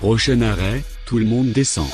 Prochain arrêt, tout le monde descend.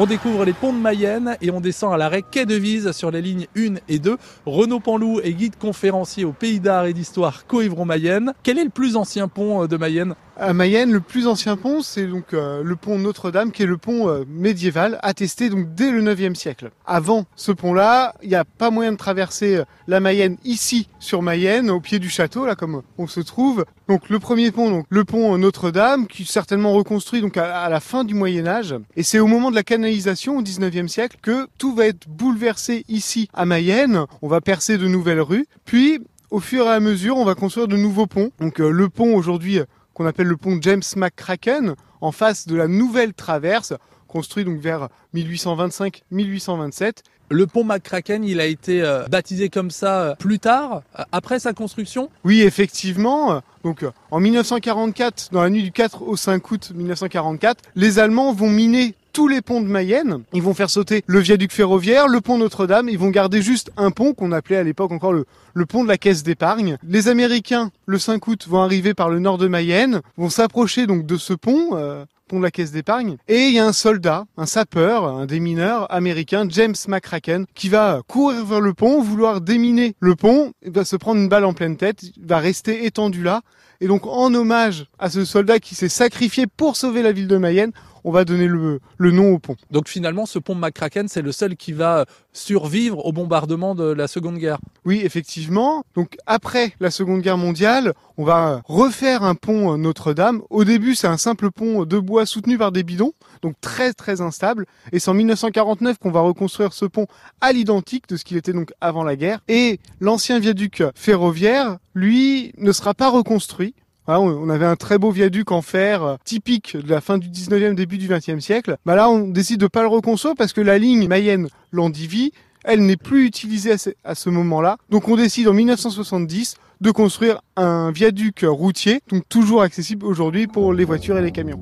On découvre les ponts de Mayenne et on descend à l'arrêt Quai de Vise sur les lignes 1 et 2. Renaud Panlou est guide conférencier au Pays d'Art et d'Histoire Coëvron-Mayenne. Quel est le plus ancien pont euh, de Mayenne? À Mayenne, le plus ancien pont, c'est donc euh, le pont Notre-Dame, qui est le pont euh, médiéval, attesté donc dès le 9e siècle. Avant ce pont-là, il n'y a pas moyen de traverser la Mayenne ici, sur Mayenne, au pied du château, là comme on se trouve. Donc le premier pont, le pont Notre-Dame, qui est certainement reconstruit donc à, la fin du Moyen Âge. Et c'est au moment de la au 19e siècle que tout va être bouleversé ici à Mayenne. On va percer de nouvelles rues, puis au fur et à mesure, on va construire de nouveaux ponts. Donc le pont aujourd'hui qu'on appelle le pont James McCracken, en face de la nouvelle traverse, construit donc vers 1825-1827. Le pont McCracken, il a été euh, baptisé comme ça euh, plus tard, euh, après sa construction? Oui, effectivement. Donc en 1944, dans la nuit du 4 au 5 août 1944, les Allemands vont miner tous les ponts de Mayenne. Ils vont faire sauter le viaduc ferroviaire, le pont Notre-Dame. Ils vont garder juste un pont qu'on appelait à l'époque encore le, le pont de la caisse d'épargne. Les Américains, le 5 août, vont arriver par le nord de Mayenne, vont s'approcher donc de ce pont. Euh, pont de la caisse d'épargne. Et il y a un soldat, un sapeur, un démineur américain, James McCracken, qui va courir vers le pont, vouloir déminer le pont, il va se prendre une balle en pleine tête, il va rester étendu là. Et donc, en hommage à ce soldat qui s'est sacrifié pour sauver la ville de Mayenne, on va donner le, le, nom au pont. Donc finalement, ce pont McCracken, c'est le seul qui va survivre au bombardement de la Seconde Guerre. Oui, effectivement. Donc après la Seconde Guerre mondiale, on va refaire un pont Notre-Dame. Au début, c'est un simple pont de bois soutenu par des bidons, donc très très instable. Et c'est en 1949 qu'on va reconstruire ce pont à l'identique de ce qu'il était donc avant la guerre. Et l'ancien viaduc ferroviaire, lui, ne sera pas reconstruit on avait un très beau viaduc en fer euh, typique de la fin du 19e, début du 20e siècle. Bah là, on décide de pas le reconstruire parce que la ligne Mayenne-Landivy, elle n'est plus utilisée à ce moment-là. Donc on décide en 1970 de construire un viaduc routier, donc toujours accessible aujourd'hui pour les voitures et les camions.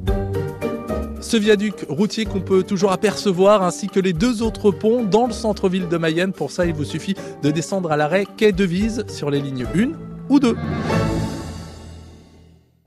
Ce viaduc routier qu'on peut toujours apercevoir, ainsi que les deux autres ponts dans le centre-ville de Mayenne. Pour ça, il vous suffit de descendre à l'arrêt Quai Devise sur les lignes 1 ou 2.